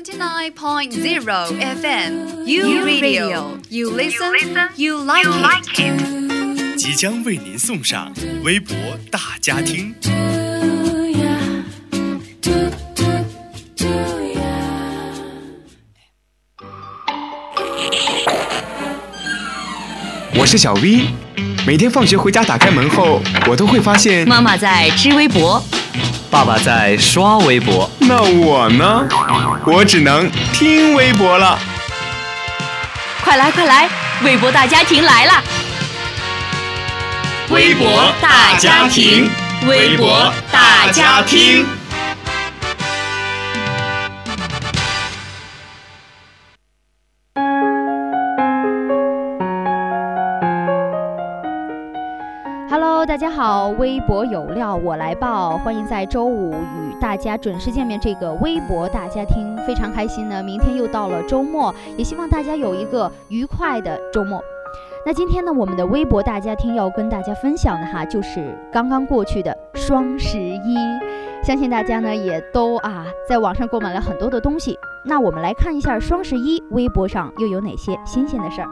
Seventy-nine point zero FM, U Radio. You listen, you like it. 即将为您送上微博大家庭。我是小 V，每天放学回家打开门后，我都会发现，妈妈在织微博，爸爸在刷微博，那我呢？我只能听微博了。快来快来，微博大家庭来啦！微博大家庭，微博大家庭。大家好，微博有料我来报，欢迎在周五与大家准时见面。这个微博大家听非常开心呢，明天又到了周末，也希望大家有一个愉快的周末。那今天呢，我们的微博大家听要跟大家分享的哈，就是刚刚过去的双十一，相信大家呢也都啊在网上购买了很多的东西。那我们来看一下双十一微博上又有哪些新鲜的事儿。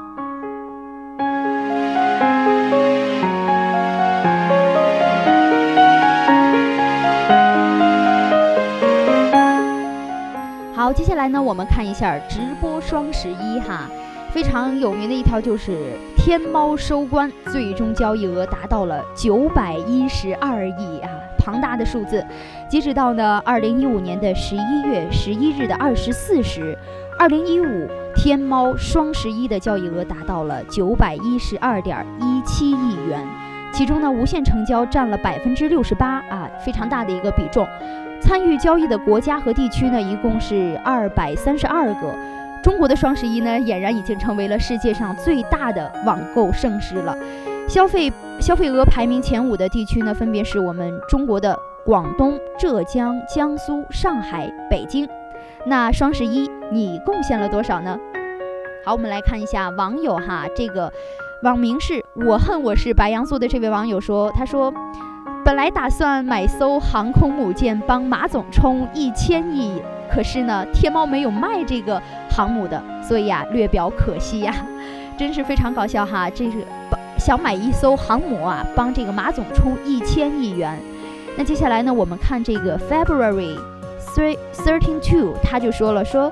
好，接下来呢，我们看一下直播双十一哈，非常有名的一条就是天猫收官，最终交易额达到了九百一十二亿啊，庞大的数字。截止到呢二零一五年的十一月十一日的二十四时，二零一五天猫双十一的交易额达到了九百一十二点一七亿元，其中呢无限成交占了百分之六十八啊，非常大的一个比重。参与交易的国家和地区呢，一共是二百三十二个。中国的双十一呢，俨然已经成为了世界上最大的网购盛事了。消费消费额排名前五的地区呢，分别是我们中国的广东、浙江、江苏、上海、北京。那双十一你贡献了多少呢？好，我们来看一下网友哈，这个网名是我恨我是白羊座的这位网友说，他说。本来打算买艘航空母舰帮马总充一千亿，可是呢，天猫没有卖这个航母的，所以啊，略表可惜呀，真是非常搞笑哈！这是想买一艘航母啊，帮这个马总充一千亿元。那接下来呢，我们看这个 February three thirteen two，他就说了说，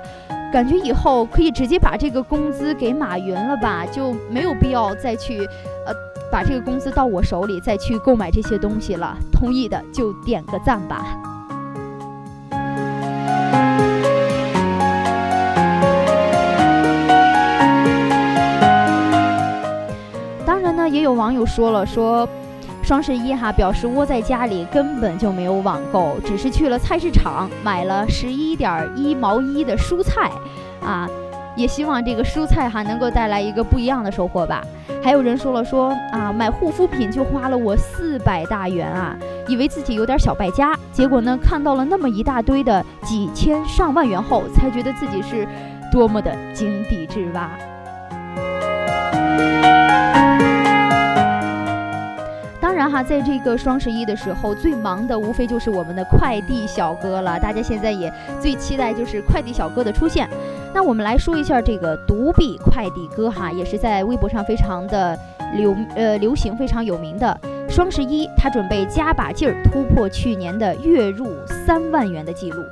感觉以后可以直接把这个工资给马云了吧，就没有必要再去呃。把这个工资到我手里，再去购买这些东西了。同意的就点个赞吧。当然呢，也有网友说了，说双十一哈，表示窝在家里根本就没有网购，只是去了菜市场买了十一点一毛一的蔬菜，啊。也希望这个蔬菜哈能够带来一个不一样的收获吧。还有人说了说啊，买护肤品就花了我四百大元啊，以为自己有点小败家，结果呢看到了那么一大堆的几千上万元后，才觉得自己是多么的井底之蛙。当然哈，在这个双十一的时候，最忙的无非就是我们的快递小哥了。大家现在也最期待就是快递小哥的出现。那我们来说一下这个独臂快递哥哈，也是在微博上非常的流呃流行，非常有名的。双十一他准备加把劲儿，突破去年的月入三万元的记录。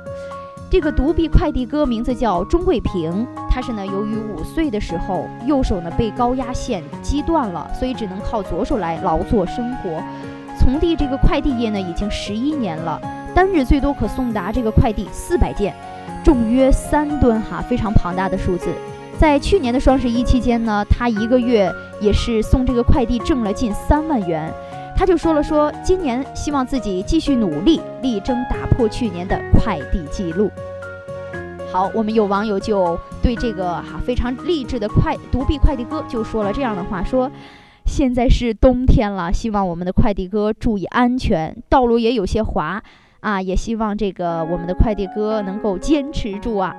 这个独臂快递哥名字叫钟贵平，他是呢由于五岁的时候右手呢被高压线击断了，所以只能靠左手来劳作生活。从递这个快递业呢已经十一年了，单日最多可送达这个快递四百件。重约三吨哈，非常庞大的数字。在去年的双十一期间呢，他一个月也是送这个快递挣了近三万元。他就说了说，今年希望自己继续努力，力争打破去年的快递记录。好，我们有网友就对这个哈非常励志的快独臂快递哥就说了这样的话：说现在是冬天了，希望我们的快递哥注意安全，道路也有些滑。啊，也希望这个我们的快递哥能够坚持住啊！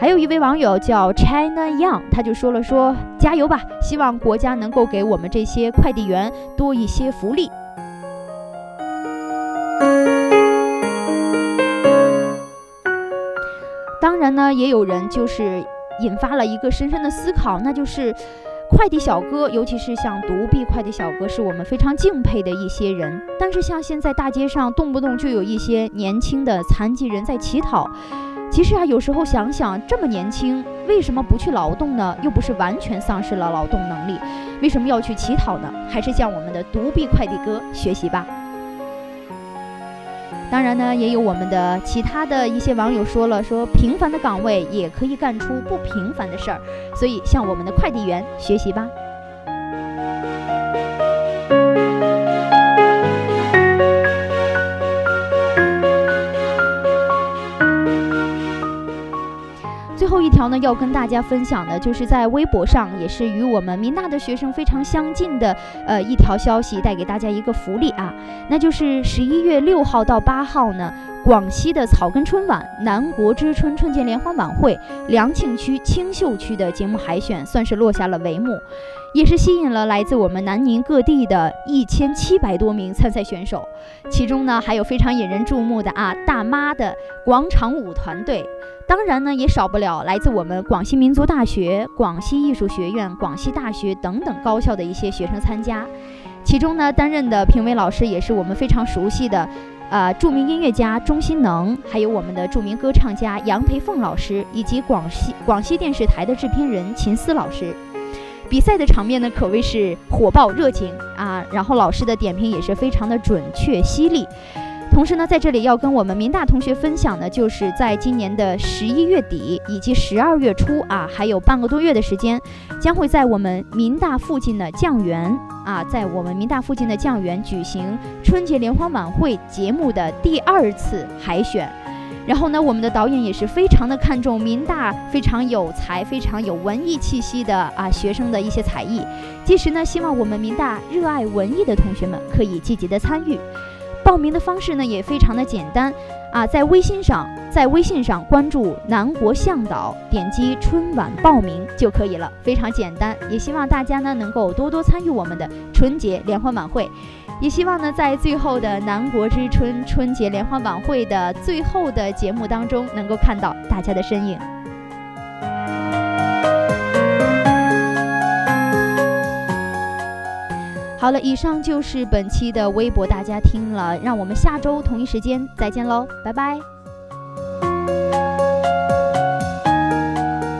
还有一位网友叫 China Young，他就说了说加油吧，希望国家能够给我们这些快递员多一些福利。当然呢，也有人就是引发了一个深深的思考，那就是快递小哥，尤其是像独臂快递小哥，是我们非常敬佩的一些人。但是像现在大街上动不动就有一些年轻的残疾人在乞讨。其实啊，有时候想想，这么年轻，为什么不去劳动呢？又不是完全丧失了劳动能力，为什么要去乞讨呢？还是向我们的独臂快递哥学习吧。当然呢，也有我们的其他的一些网友说了，说平凡的岗位也可以干出不平凡的事儿，所以向我们的快递员学习吧。条呢，要跟大家分享的，就是在微博上，也是与我们民大的学生非常相近的，呃，一条消息，带给大家一个福利啊，那就是十一月六号到八号呢，广西的草根春晚南国之春春节联欢晚会良庆区青秀区的节目海选算是落下了帷幕，也是吸引了来自我们南宁各地的一千七百多名参赛选手，其中呢，还有非常引人注目的啊，大妈的广场舞团队。当然呢，也少不了来自我们广西民族大学、广西艺术学院、广西大学等等高校的一些学生参加。其中呢，担任的评委老师也是我们非常熟悉的，呃，著名音乐家钟欣能，还有我们的著名歌唱家杨培凤老师，以及广西广西电视台的制片人秦思老师。比赛的场面呢，可谓是火爆热情啊，然后老师的点评也是非常的准确犀利。同时呢，在这里要跟我们民大同学分享的，就是在今年的十一月底以及十二月初啊，还有半个多月的时间，将会在我们民大附近的酱园啊，在我们民大附近的酱园举行春节联欢晚会节目的第二次海选。然后呢，我们的导演也是非常的看重民大非常有才、非常有文艺气息的啊学生的一些才艺，届时呢，希望我们民大热爱文艺的同学们可以积极的参与。报名的方式呢也非常的简单啊，在微信上，在微信上关注南国向导，点击春晚报名就可以了，非常简单。也希望大家呢能够多多参与我们的春节联欢晚会，也希望呢在最后的南国之春春节联欢晚会的最后的节目当中，能够看到大家的身影。好了，以上就是本期的微博大家听了，让我们下周同一时间再见喽，拜拜。